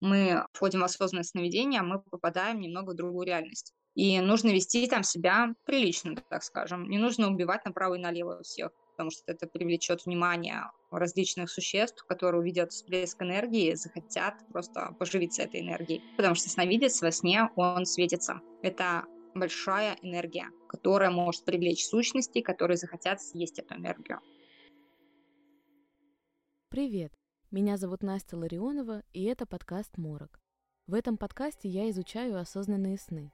Мы входим в осознанное сновидение, мы попадаем немного в другую реальность. И нужно вести там себя прилично, так скажем. Не нужно убивать направо и налево всех, потому что это привлечет внимание различных существ, которые увидят всплеск энергии, захотят просто поживиться этой энергией. Потому что сновидец во сне, он светится. Это большая энергия, которая может привлечь сущности, которые захотят съесть эту энергию. Привет! Меня зовут Настя Ларионова, и это подкаст «Морок». В этом подкасте я изучаю осознанные сны.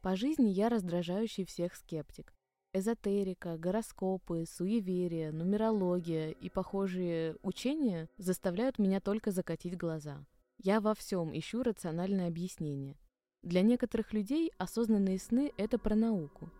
По жизни я раздражающий всех скептик. Эзотерика, гороскопы, суеверия, нумерология и похожие учения заставляют меня только закатить глаза. Я во всем ищу рациональное объяснение. Для некоторых людей осознанные сны – это про науку,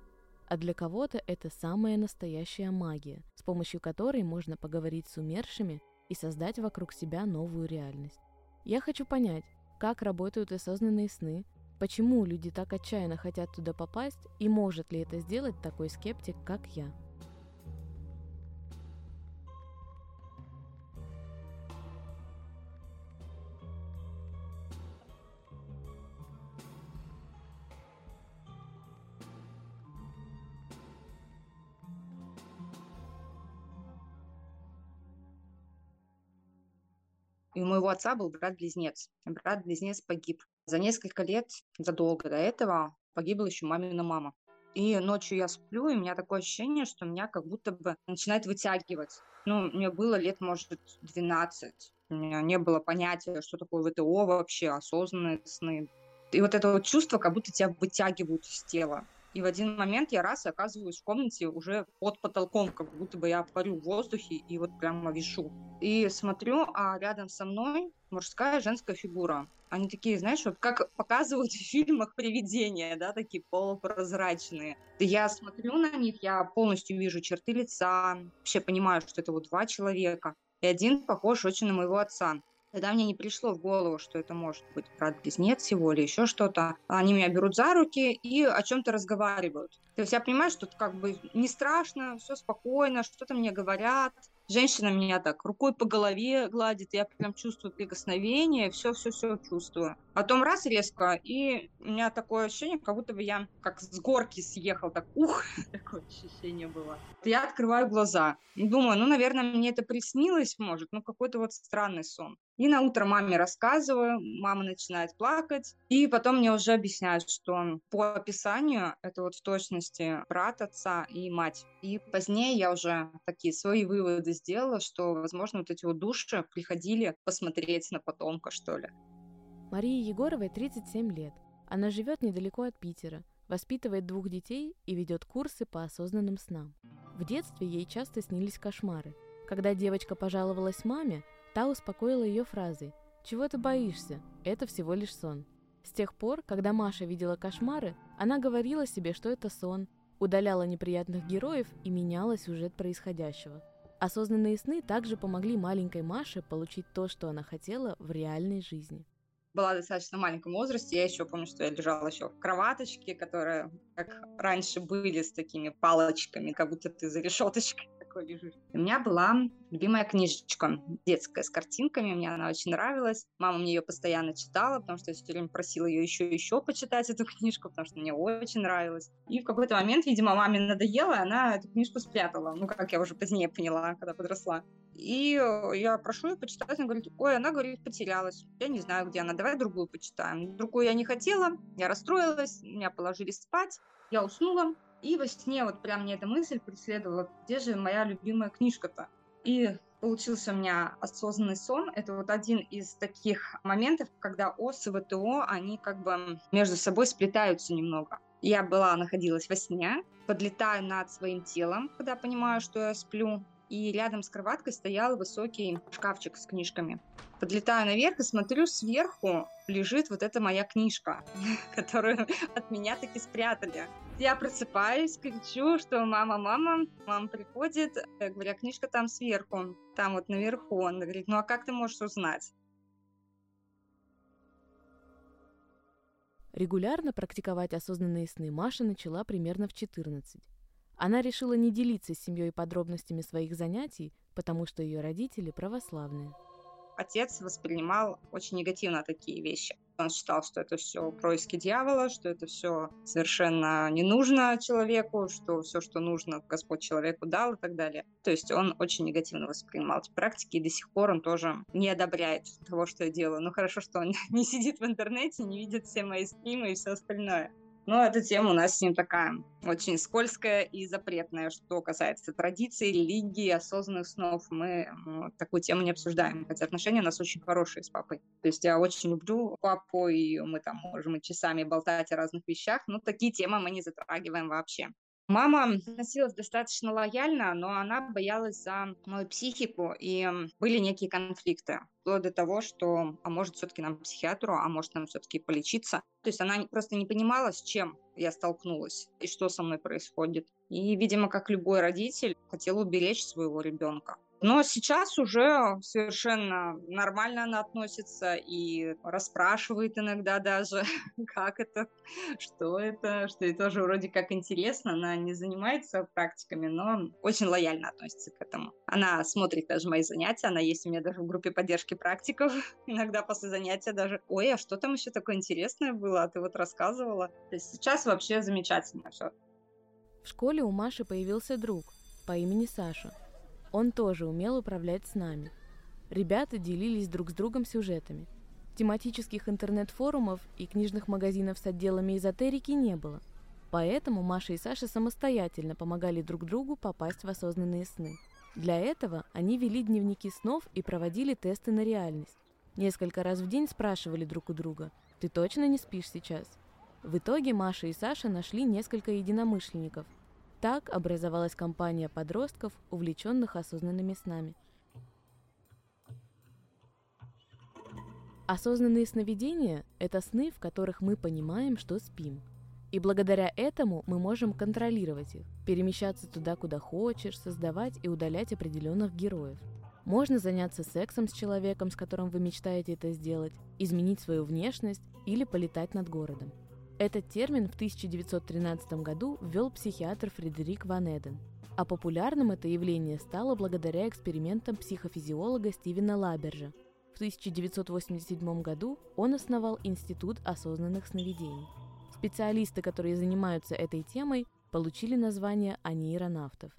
а для кого-то это самая настоящая магия, с помощью которой можно поговорить с умершими и создать вокруг себя новую реальность. Я хочу понять, как работают осознанные сны, Почему люди так отчаянно хотят туда попасть и может ли это сделать такой скептик, как я? Отца был брат-близнец. Брат-близнец погиб. За несколько лет, задолго до этого, погибла еще мамина мама. И ночью я сплю, и у меня такое ощущение, что меня как будто бы начинает вытягивать. Ну, мне было лет, может, 12. У меня не было понятия, что такое ВТО вообще, осознанные сны. И вот это вот чувство, как будто тебя вытягивают из тела. И в один момент я раз оказываюсь в комнате уже под потолком, как будто бы я парю в воздухе и вот прямо вишу. И смотрю, а рядом со мной мужская женская фигура. Они такие, знаешь, вот как показывают в фильмах привидения, да, такие полупрозрачные. Я смотрю на них, я полностью вижу черты лица, вообще понимаю, что это вот два человека. И один похож очень на моего отца. Тогда мне не пришло в голову, что это может быть брат-близнец всего или еще что-то. Они меня берут за руки и о чем-то разговаривают. То есть я понимаю, что это как бы не страшно, все спокойно, что-то мне говорят. Женщина меня так рукой по голове гладит, я прям чувствую прикосновение, все-все-все чувствую. Потом раз резко, и у меня такое ощущение, как будто бы я как с горки съехал, так ух, такое ощущение было. Я открываю глаза, думаю, ну, наверное, мне это приснилось, может, ну, какой-то вот странный сон. И на утро маме рассказываю, мама начинает плакать, и потом мне уже объясняют, что по описанию это вот в точности брат отца и мать. И позднее я уже такие свои выводы сделала, что, возможно, вот эти вот души приходили посмотреть на потомка, что ли. Марии Егоровой 37 лет. Она живет недалеко от Питера, воспитывает двух детей и ведет курсы по осознанным снам. В детстве ей часто снились кошмары. Когда девочка пожаловалась маме, та успокоила ее фразой «Чего ты боишься? Это всего лишь сон». С тех пор, когда Маша видела кошмары, она говорила себе, что это сон, удаляла неприятных героев и меняла сюжет происходящего. Осознанные сны также помогли маленькой Маше получить то, что она хотела в реальной жизни была достаточно маленьком возрасте. Я еще помню, что я лежала еще в кроваточке, которые, как раньше были, с такими палочками, как будто ты за решеточкой такой лежишь. У меня была любимая книжечка детская с картинками, мне она очень нравилась. Мама мне ее постоянно читала, потому что я все время просила ее еще и еще почитать эту книжку, потому что мне очень нравилось. И в какой-то момент, видимо, маме надоело, она эту книжку спрятала. Ну, как я уже позднее поняла, когда подросла. И я прошу ее почитать, она говорит, ой, она, говорит, потерялась. Я не знаю, где она, давай другую почитаем. Другую я не хотела, я расстроилась, меня положили спать, я уснула, и во сне вот прям мне эта мысль преследовала, где же моя любимая книжка-то? И получился у меня осознанный сон. Это вот один из таких моментов, когда ОС и ВТО, они как бы между собой сплетаются немного. Я была, находилась во сне, подлетаю над своим телом, когда понимаю, что я сплю, и рядом с кроваткой стоял высокий шкафчик с книжками. Подлетаю наверх и смотрю, сверху лежит вот эта моя книжка, которую от меня таки спрятали. Я просыпаюсь, кричу, что мама, мама, мама приходит, я говорю, «А книжка там сверху, там вот наверху. Он говорит, ну а как ты можешь узнать? Регулярно практиковать осознанные сны Маша начала примерно в 14. Она решила не делиться с семьей подробностями своих занятий, потому что ее родители православные отец воспринимал очень негативно такие вещи. Он считал, что это все происки дьявола, что это все совершенно не нужно человеку, что все, что нужно, Господь человеку дал и так далее. То есть он очень негативно воспринимал эти практики, и до сих пор он тоже не одобряет того, что я делаю. Ну хорошо, что он не сидит в интернете, не видит все мои стримы и все остальное. Но эта тема у нас с ним такая очень скользкая и запретная, что касается традиций, религии, осознанных снов. Мы ну, такую тему не обсуждаем, хотя отношения у нас очень хорошие с папой. То есть я очень люблю папу, и мы там можем и часами болтать о разных вещах, но такие темы мы не затрагиваем вообще. Мама относилась достаточно лояльно, но она боялась за мою психику, и были некие конфликты. Вплоть до того, что, а может, все-таки нам психиатру, а может, нам все-таки полечиться. То есть она просто не понимала, с чем я столкнулась и что со мной происходит. И, видимо, как любой родитель, хотела уберечь своего ребенка. Но сейчас уже совершенно нормально она относится и расспрашивает иногда даже, как это, что это, что и тоже вроде как интересно. Она не занимается практиками, но очень лояльно относится к этому. Она смотрит даже мои занятия, она есть у меня даже в группе поддержки практиков. Иногда после занятия даже, ой, а что там еще такое интересное было, а ты вот рассказывала. То есть сейчас вообще замечательно все. В школе у Маши появился друг по имени Саша – он тоже умел управлять с нами. Ребята делились друг с другом сюжетами. Тематических интернет-форумов и книжных магазинов с отделами эзотерики не было. Поэтому Маша и Саша самостоятельно помогали друг другу попасть в осознанные сны. Для этого они вели дневники снов и проводили тесты на реальность. Несколько раз в день спрашивали друг у друга «Ты точно не спишь сейчас?». В итоге Маша и Саша нашли несколько единомышленников – так образовалась компания подростков, увлеченных осознанными снами. Осознанные сновидения – это сны, в которых мы понимаем, что спим. И благодаря этому мы можем контролировать их, перемещаться туда, куда хочешь, создавать и удалять определенных героев. Можно заняться сексом с человеком, с которым вы мечтаете это сделать, изменить свою внешность или полетать над городом. Этот термин в 1913 году ввел психиатр Фредерик Ван Эден, а популярным это явление стало благодаря экспериментам психофизиолога Стивена Лабержа. В 1987 году он основал Институт осознанных сновидений. Специалисты, которые занимаются этой темой, получили название анейронавтов.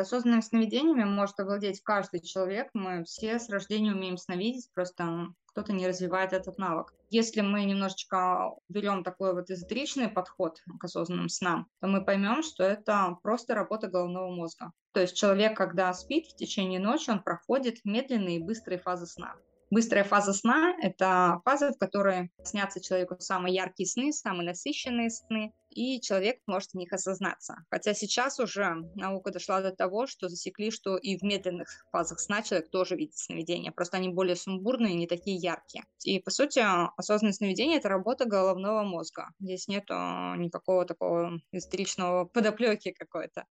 Осознанными сновидениями может овладеть каждый человек. Мы все с рождения умеем сновидеть, просто кто-то не развивает этот навык. Если мы немножечко берем такой вот эзотеричный подход к осознанным снам, то мы поймем, что это просто работа головного мозга. То есть человек, когда спит в течение ночи, он проходит медленные и быстрые фазы сна. Быстрая фаза сна – это фаза, в которой снятся человеку самые яркие сны, самые насыщенные сны, и человек может в них осознаться. Хотя сейчас уже наука дошла до того, что засекли, что и в медленных фазах сна человек тоже видит сновидения, просто они более сумбурные, не такие яркие. И, по сути, осознанное сновидение – это работа головного мозга. Здесь нет никакого такого истеричного подоплеки какой-то.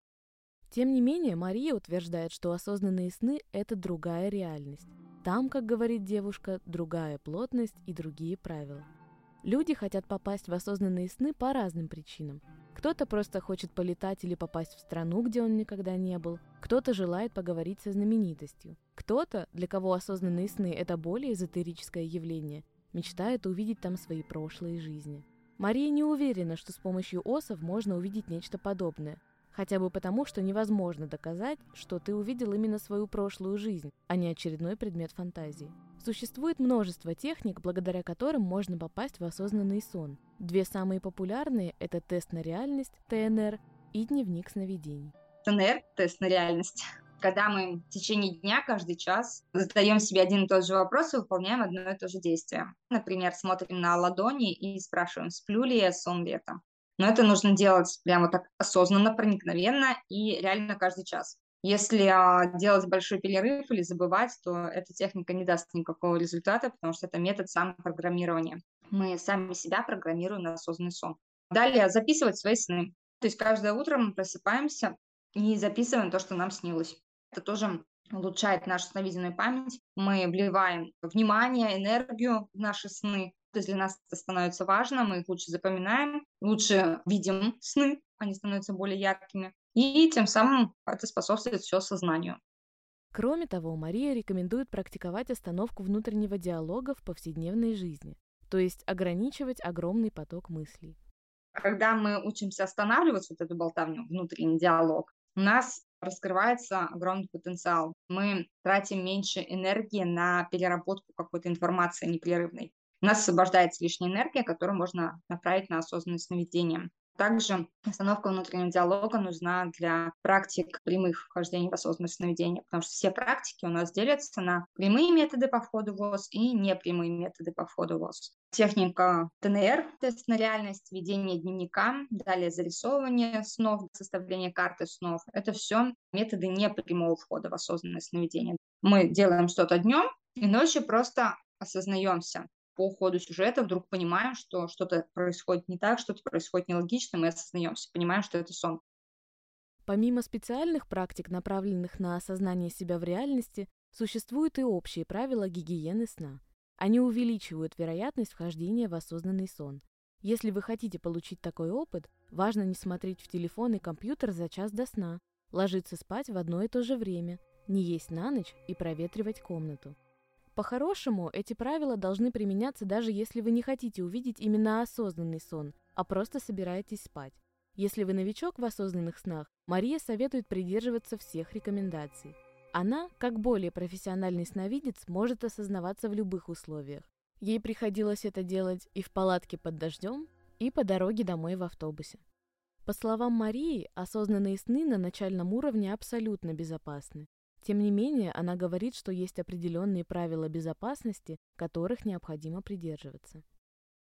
Тем не менее, Мария утверждает, что осознанные сны – это другая реальность. Там, как говорит девушка, другая плотность и другие правила. Люди хотят попасть в осознанные сны по разным причинам. Кто-то просто хочет полетать или попасть в страну, где он никогда не был. Кто-то желает поговорить со знаменитостью. Кто-то, для кого осознанные сны – это более эзотерическое явление, мечтает увидеть там свои прошлые жизни. Мария не уверена, что с помощью осов можно увидеть нечто подобное, Хотя бы потому, что невозможно доказать, что ты увидел именно свою прошлую жизнь, а не очередной предмет фантазии. Существует множество техник, благодаря которым можно попасть в осознанный сон. Две самые популярные – это тест на реальность, ТНР, и дневник сновидений. ТНР – тест на реальность когда мы в течение дня каждый час задаем себе один и тот же вопрос и выполняем одно и то же действие. Например, смотрим на ладони и спрашиваем, сплю ли я, сон это. Но это нужно делать прямо так осознанно, проникновенно и реально каждый час. Если а, делать большой перерыв или забывать, то эта техника не даст никакого результата, потому что это метод самопрограммирования. Мы сами себя программируем на осознанный сон. Далее записывать свои сны. То есть каждое утро мы просыпаемся и записываем то, что нам снилось. Это тоже улучшает нашу сновиденную память. Мы вливаем внимание, энергию в наши сны. То есть для нас это становится важно, мы их лучше запоминаем, лучше видим сны, они становятся более яркими. И тем самым это способствует все сознанию. Кроме того, Мария рекомендует практиковать остановку внутреннего диалога в повседневной жизни, то есть ограничивать огромный поток мыслей. Когда мы учимся останавливать вот эту болтовню, внутренний диалог, у нас раскрывается огромный потенциал. Мы тратим меньше энергии на переработку какой-то информации непрерывной. У нас освобождается лишняя энергия, которую можно направить на осознанное сновидение. Также остановка внутреннего диалога нужна для практик прямых вхождений в осознанное сновидение, потому что все практики у нас делятся на прямые методы по входу в ОС и непрямые методы по входу в ОС. Техника ТНР, тест на реальность, ведение дневника, далее зарисовывание снов, составление карты снов. Это все методы непрямого входа в осознанное сновидение. Мы делаем что-то днем, и ночью просто осознаемся, по ходу сюжета вдруг понимаем, что что-то происходит не так, что-то происходит нелогично, мы осознаемся, понимаем, что это сон. Помимо специальных практик, направленных на осознание себя в реальности, существуют и общие правила гигиены сна. Они увеличивают вероятность вхождения в осознанный сон. Если вы хотите получить такой опыт, важно не смотреть в телефон и компьютер за час до сна, ложиться спать в одно и то же время, не есть на ночь и проветривать комнату. По-хорошему, эти правила должны применяться даже если вы не хотите увидеть именно осознанный сон, а просто собираетесь спать. Если вы новичок в осознанных снах, Мария советует придерживаться всех рекомендаций. Она, как более профессиональный сновидец, может осознаваться в любых условиях. Ей приходилось это делать и в палатке под дождем, и по дороге домой в автобусе. По словам Марии, осознанные сны на начальном уровне абсолютно безопасны. Тем не менее, она говорит, что есть определенные правила безопасности, которых необходимо придерживаться.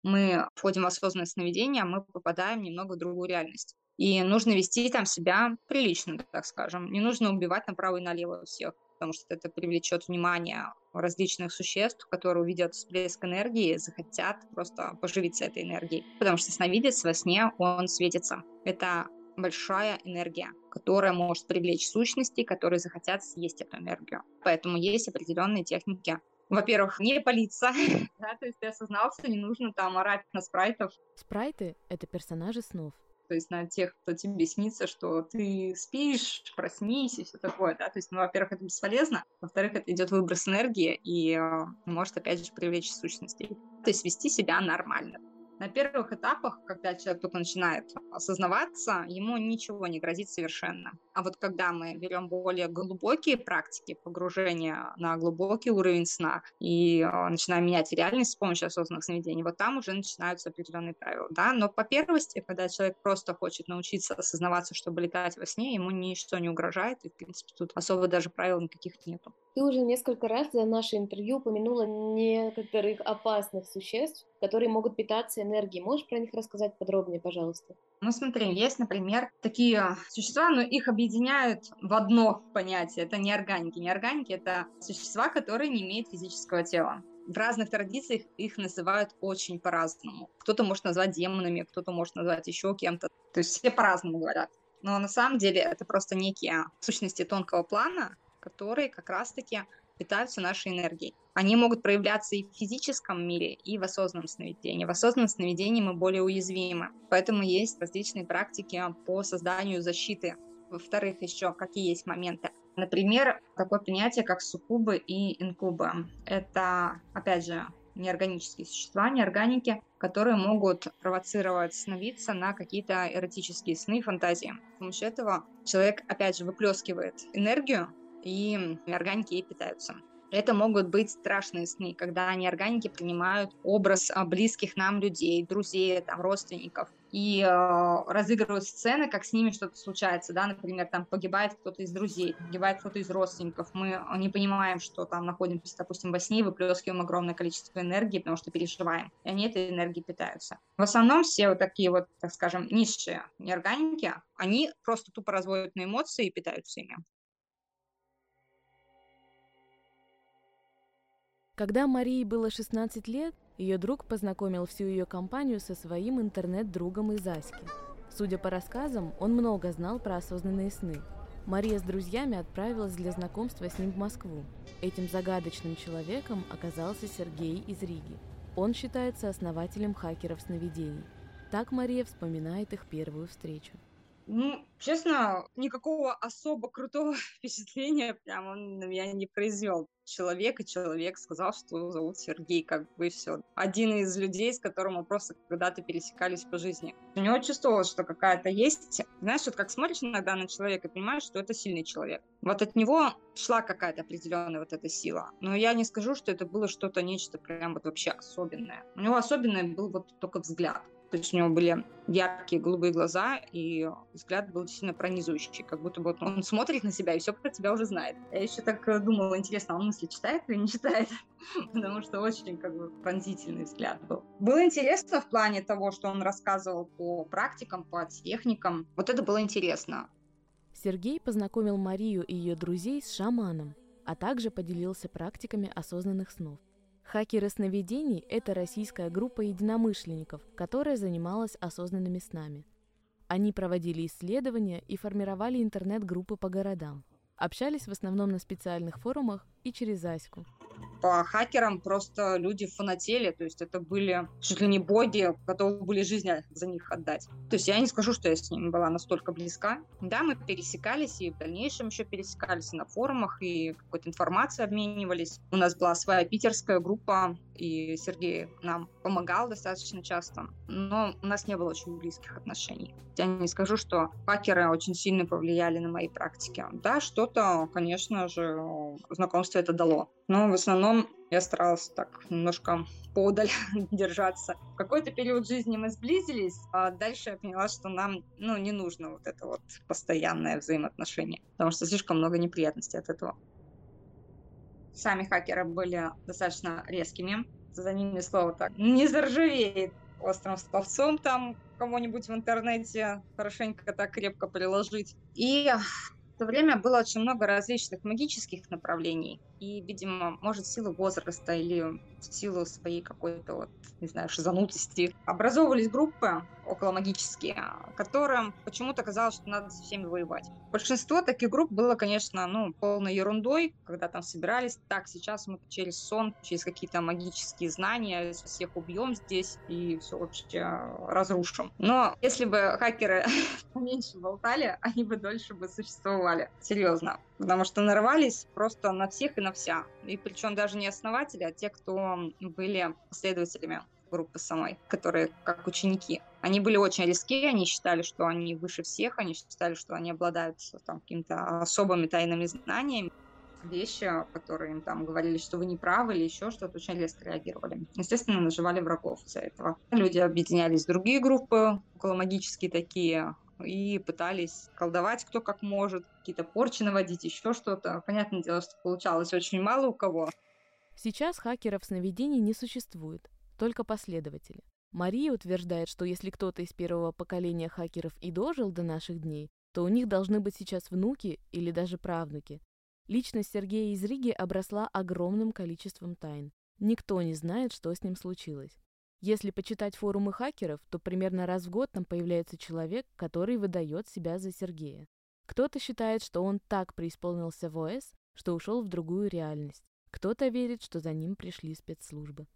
Мы входим в осознанное сновидение, мы попадаем немного в другую реальность. И нужно вести там себя прилично, так скажем. Не нужно убивать направо и налево всех, потому что это привлечет внимание различных существ, которые увидят всплеск энергии, захотят просто поживиться этой энергией. Потому что сновидец во сне, он светится. Это большая энергия, которая может привлечь сущности, которые захотят съесть эту энергию. Поэтому есть определенные техники. Во-первых, не палиться, да, то есть ты осознался, не нужно там орать на спрайтов. Спрайты — это персонажи снов. То есть на тех, кто тебе снится, что ты спишь, проснись и все такое, да. То есть, ну, во-первых, это бесполезно, во-вторых, это идет выброс энергии и э, может, опять же, привлечь сущностей. То есть вести себя нормально. На первых этапах, когда человек только начинает осознаваться, ему ничего не грозит совершенно. А вот когда мы берем более глубокие практики погружения на глубокий уровень сна и э, начинаем менять реальность с помощью осознанных сновидений, вот там уже начинаются определенные правила. Да? Но по первости, когда человек просто хочет научиться осознаваться, чтобы летать во сне, ему ничто не угрожает, и, в принципе, тут особо даже правил никаких нету. Ты уже несколько раз за наше интервью упомянула некоторых опасных существ, которые могут питаться энергией. Можешь про них рассказать подробнее, пожалуйста? Ну, смотри, есть, например, такие существа, но их объединяют в одно понятие. Это неорганики. Неорганики — это существа, которые не имеют физического тела. В разных традициях их называют очень по-разному. Кто-то может назвать демонами, кто-то может назвать еще кем-то. То есть все по-разному говорят. Но на самом деле это просто некие сущности тонкого плана, которые как раз-таки питаются нашей энергией. Они могут проявляться и в физическом мире, и в осознанном сновидении. В осознанном сновидении мы более уязвимы, поэтому есть различные практики по созданию защиты. Во-вторых, еще какие есть моменты. Например, такое понятие, как суккубы и инкубы. Это, опять же, неорганические существа, неорганики, которые могут провоцировать становиться на какие-то эротические сны, фантазии. С помощью этого человек, опять же, выплескивает энергию и органики ей питаются. Это могут быть страшные сны, когда неорганики принимают образ а, близких нам людей, друзей, там, родственников, и э, разыгрывают сцены, как с ними что-то случается, да, например, там погибает кто-то из друзей, погибает кто-то из родственников, мы не понимаем, что там находимся, допустим, во сне и выплескиваем огромное количество энергии, потому что переживаем, и они этой энергией питаются. В основном все вот такие вот, так скажем, низшие неорганики, они просто тупо разводят на эмоции и питаются ими. Когда Марии было 16 лет, ее друг познакомил всю ее компанию со своим интернет-другом из Аськи. Судя по рассказам, он много знал про осознанные сны. Мария с друзьями отправилась для знакомства с ним в Москву. Этим загадочным человеком оказался Сергей из Риги. Он считается основателем хакеров сновидений. Так Мария вспоминает их первую встречу. Ну, честно, никакого особо крутого впечатления прям он на меня не произвел. Человек и человек сказал, что его зовут Сергей, как бы все. Один из людей, с которым мы просто когда-то пересекались по жизни. У него чувствовалось, что какая-то есть... Знаешь, вот как смотришь иногда на человека и понимаешь, что это сильный человек. Вот от него шла какая-то определенная вот эта сила. Но я не скажу, что это было что-то, нечто прям вот вообще особенное. У него особенное был вот только взгляд. То есть у него были яркие голубые глаза, и взгляд был действительно пронизывающий, как будто бы он смотрит на себя и все про тебя уже знает. Я еще так э, думала, интересно, он мысли читает или не читает? Потому что очень как бы пронзительный взгляд был. Было интересно в плане того, что он рассказывал по практикам, по техникам. Вот это было интересно. Сергей познакомил Марию и ее друзей с шаманом, а также поделился практиками осознанных снов. Хакеры сновидений – это российская группа единомышленников, которая занималась осознанными снами. Они проводили исследования и формировали интернет-группы по городам. Общались в основном на специальных форумах и через Аську по хакерам просто люди фанатели, то есть это были чуть ли не боги, готовы были жизнь за них отдать. То есть я не скажу, что я с ними была настолько близка. Да, мы пересекались и в дальнейшем еще пересекались на форумах, и какой-то информацией обменивались. У нас была своя питерская группа, и Сергей нам помогал достаточно часто, но у нас не было очень близких отношений. Я не скажу, что хакеры очень сильно повлияли на мои практики. Да, что-то, конечно же, знакомство это дало. Но в основном я старалась так немножко подаль держаться. В какой-то период жизни мы сблизились, а дальше я поняла, что нам ну, не нужно вот это вот постоянное взаимоотношение, потому что слишком много неприятностей от этого. Сами хакеры были достаточно резкими, за ними слово так не заржавеет острым словцом там кому-нибудь в интернете хорошенько так крепко приложить. И то время было очень много различных магических направлений. И, видимо, может, в силу возраста или в силу своей какой-то, вот, не знаю, шизанутости, образовывались группы околомагические, которым почему-то казалось, что надо со всеми воевать. Большинство таких групп было, конечно, ну, полной ерундой, когда там собирались. Так, сейчас мы через сон, через какие-то магические знания всех убьем здесь и все вообще разрушим. Но если бы хакеры меньше болтали, они бы дольше бы существовали. Серьезно. Потому что нарывались просто на всех и на вся. И причем даже не основатели, а те, кто были последователями группы самой, которые как ученики. Они были очень риски, они считали, что они выше всех, они считали, что они обладают там какими-то особыми тайными знаниями вещи, которые им там говорили, что вы не правы или еще что-то, очень резко реагировали. Естественно, наживали врагов из-за этого. Люди объединялись в другие группы, около магические такие, и пытались колдовать кто как может, какие-то порчи наводить, еще что-то. Понятное дело, что получалось очень мало у кого. Сейчас хакеров сновидений не существует только последователи. Мария утверждает, что если кто-то из первого поколения хакеров и дожил до наших дней, то у них должны быть сейчас внуки или даже правнуки. Личность Сергея из Риги обросла огромным количеством тайн. Никто не знает, что с ним случилось. Если почитать форумы хакеров, то примерно раз в год там появляется человек, который выдает себя за Сергея. Кто-то считает, что он так преисполнился в ОС, что ушел в другую реальность. Кто-то верит, что за ним пришли спецслужбы.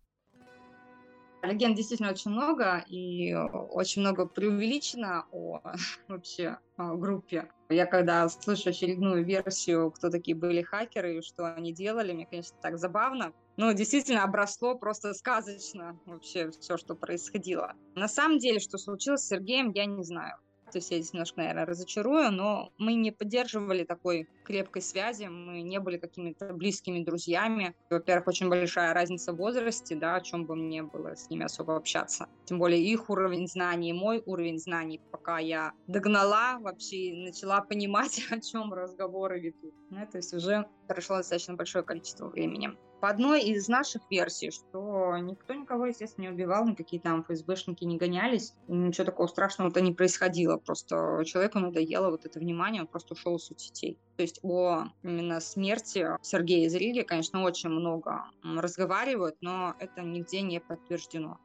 Легенд действительно очень много, и очень много преувеличено о вообще о группе. Я когда слышу очередную версию, кто такие были хакеры и что они делали, мне, конечно, так забавно. Но действительно обросло просто сказочно вообще все, что происходило. На самом деле, что случилось с Сергеем, я не знаю. То есть я здесь немножко, наверное, разочарую, но мы не поддерживали такой крепкой связи, мы не были какими-то близкими друзьями. Во-первых, очень большая разница в возрасте, да, о чем бы мне было с ними особо общаться. Тем более их уровень знаний, мой уровень знаний, пока я догнала вообще, начала понимать, о чем разговоры ведут. Ну, то есть уже прошло достаточно большое количество времени. По одной из наших версий, что никто никого, естественно, не убивал, никакие там ФСБшники не гонялись, ничего такого страшного-то не происходило, просто человеку надоело вот это внимание, он просто ушел из соцсетей. То есть о именно смерти Сергея из Риги, конечно, очень много разговаривают, но это нигде не подтверждено.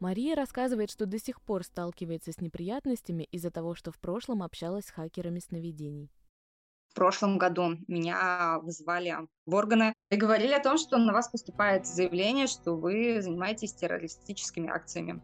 Мария рассказывает, что до сих пор сталкивается с неприятностями из-за того, что в прошлом общалась с хакерами сновидений. В прошлом году меня вызвали в органы и говорили о том, что на вас поступает заявление, что вы занимаетесь террористическими акциями.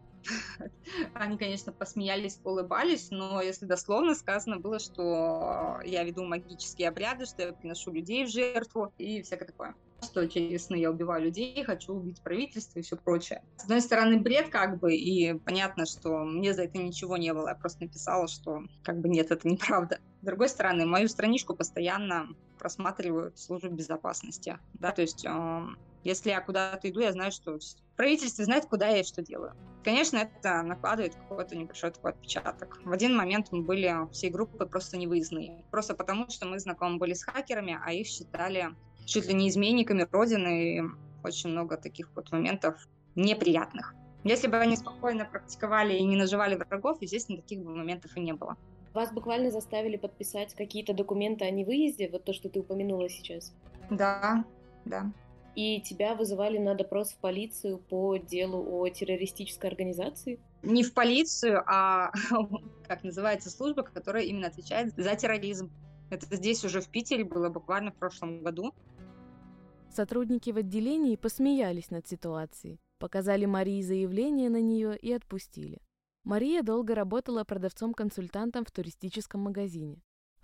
Они, конечно, посмеялись, улыбались, но если дословно сказано было, что я веду магические обряды, что я приношу людей в жертву и всякое такое что через я убиваю людей, хочу убить правительство и все прочее. С одной стороны, бред как бы, и понятно, что мне за это ничего не было. Я просто написала, что как бы нет, это неправда. С другой стороны, мою страничку постоянно просматривают службы безопасности. Да, то есть э, если я куда-то иду, я знаю, что правительство знает, куда я и что делаю. Конечно, это накладывает какой-то небольшой такой отпечаток. В один момент мы были всей группой просто невыездные. Просто потому, что мы знакомы были с хакерами, а их считали чуть ли не изменниками Родины. И очень много таких вот моментов неприятных. Если бы они спокойно практиковали и не наживали врагов, естественно, таких бы моментов и не было. Вас буквально заставили подписать какие-то документы о невыезде, вот то, что ты упомянула сейчас? Да, да. И тебя вызывали на допрос в полицию по делу о террористической организации? Не в полицию, а как называется служба, которая именно отвечает за терроризм. Это здесь уже в Питере было буквально в прошлом году. Сотрудники в отделении посмеялись над ситуацией, показали Марии заявление на нее и отпустили. Мария долго работала продавцом-консультантом в туристическом магазине.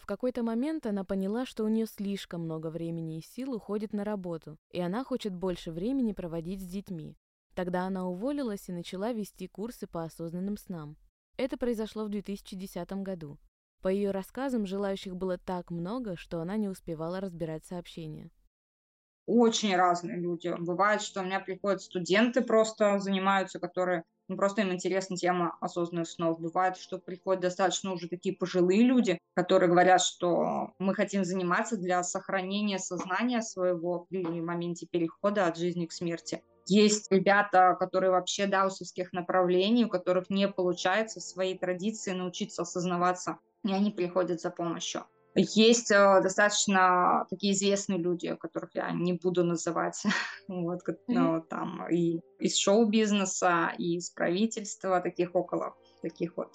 Какой-то момент она поняла, что у нее слишком много времени и сил уходит на работу, и она хочет больше времени проводить с детьми. Тогда она уволилась и начала вести курсы по осознанным снам. Это произошло в 2010 году. По ее рассказам, желающих было так много, что она не успевала разбирать сообщения очень разные люди. Бывает, что у меня приходят студенты просто занимаются, которые ну, просто им интересна тема осознанных снов. Бывает, что приходят достаточно уже такие пожилые люди, которые говорят, что мы хотим заниматься для сохранения сознания своего при моменте перехода от жизни к смерти. Есть ребята, которые вообще даусовских направлений, у которых не получается в своей традиции научиться осознаваться, и они приходят за помощью. Есть э, достаточно такие известные люди, которых я не буду называть, вот, ну, там и из шоу-бизнеса, и из правительства, таких около таких вот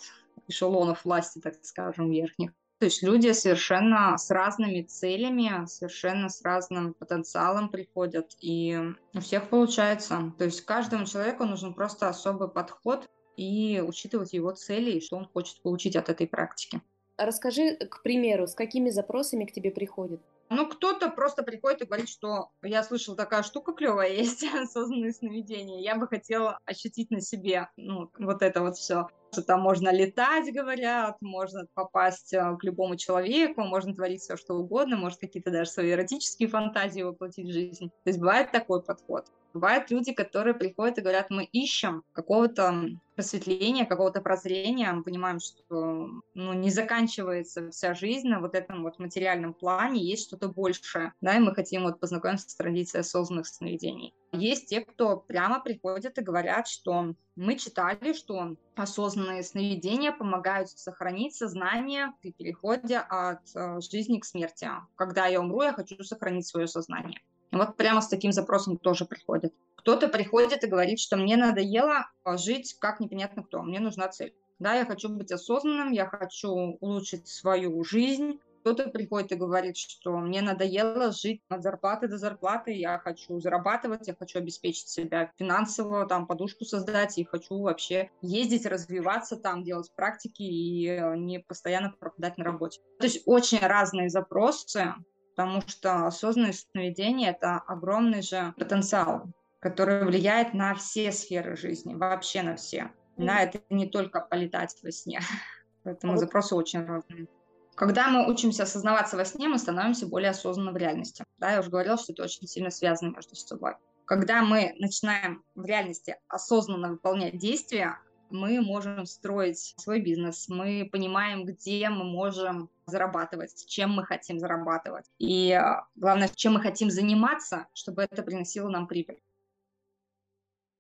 эшелонов власти, так скажем, верхних. То есть люди совершенно с разными целями, совершенно с разным потенциалом приходят, и у всех получается. То есть каждому человеку нужен просто особый подход и учитывать его цели и что он хочет получить от этой практики. Расскажи, к примеру, с какими запросами к тебе приходят? Ну, кто-то просто приходит и говорит, что я слышал, такая штука клевая есть, осознанные сновидения, я бы хотела ощутить на себе, ну, вот это вот все. Что там можно летать, говорят, можно попасть э, к любому человеку, можно творить все, что угодно, может какие-то даже свои эротические фантазии воплотить в жизнь. То есть бывает такой подход. Бывают люди, которые приходят и говорят, мы ищем какого-то просветления, какого-то прозрения, мы понимаем, что ну, не заканчивается вся жизнь на вот этом вот материальном плане, есть что-то большее, да, и мы хотим вот познакомиться с традицией осознанных сновидений. Есть те, кто прямо приходят и говорят, что мы читали, что осознанные сновидения помогают сохранить сознание при переходе от э, жизни к смерти. Когда я умру, я хочу сохранить свое сознание. Вот прямо с таким запросом тоже приходят. Кто-то приходит и говорит, что мне надоело жить как непонятно кто, мне нужна цель. Да, я хочу быть осознанным, я хочу улучшить свою жизнь. Кто-то приходит и говорит, что мне надоело жить от зарплаты до зарплаты, я хочу зарабатывать, я хочу обеспечить себя финансово, там, подушку создать, и хочу вообще ездить, развиваться там, делать практики и э, не постоянно пропадать на работе. То есть очень разные запросы, потому что осознанное сновидение – это огромный же потенциал, который влияет на все сферы жизни, вообще на все. На это не только полетать во сне. Поэтому запросы очень разные. Когда мы учимся осознаваться во сне, мы становимся более осознанны в реальности. Да, я уже говорила, что это очень сильно связано между собой. Когда мы начинаем в реальности осознанно выполнять действия, мы можем строить свой бизнес, мы понимаем, где мы можем зарабатывать, чем мы хотим зарабатывать. И а, главное, чем мы хотим заниматься, чтобы это приносило нам прибыль.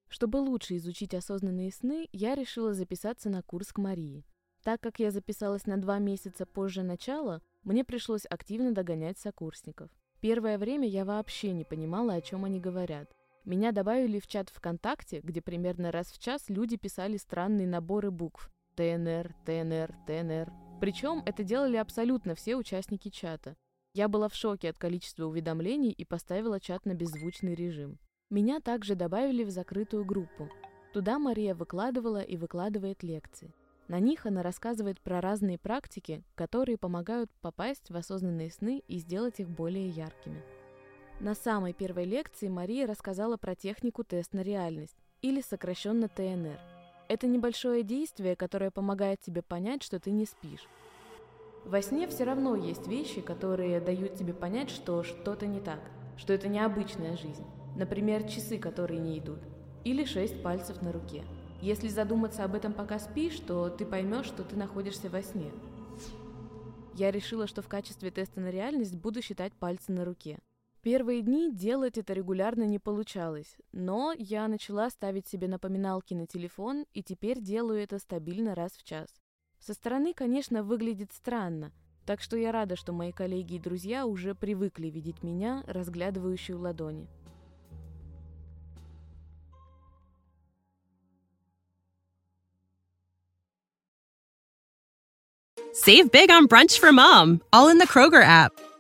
Чтобы лучше изучить осознанные сны, я решила записаться на курс к Марии. Так как я записалась на два месяца позже начала, мне пришлось активно догонять сокурсников. Первое время я вообще не понимала, о чем они говорят. Меня добавили в чат ВКонтакте, где примерно раз в час люди писали странные наборы букв. ТНР, ТНР, ТНР. Причем это делали абсолютно все участники чата. Я была в шоке от количества уведомлений и поставила чат на беззвучный режим. Меня также добавили в закрытую группу. Туда Мария выкладывала и выкладывает лекции. На них она рассказывает про разные практики, которые помогают попасть в осознанные сны и сделать их более яркими. На самой первой лекции Мария рассказала про технику тест на реальность, или сокращенно ТНР. Это небольшое действие, которое помогает тебе понять, что ты не спишь. Во сне все равно есть вещи, которые дают тебе понять, что что-то не так, что это необычная жизнь. Например, часы, которые не идут. Или шесть пальцев на руке. Если задуматься об этом пока спишь, то ты поймешь, что ты находишься во сне. Я решила, что в качестве теста на реальность буду считать пальцы на руке. Первые дни делать это регулярно не получалось, но я начала ставить себе напоминалки на телефон и теперь делаю это стабильно раз в час. Со стороны, конечно, выглядит странно, так что я рада, что мои коллеги и друзья уже привыкли видеть меня, разглядывающую ладони. Save big on brunch for mom, all in the Kroger app.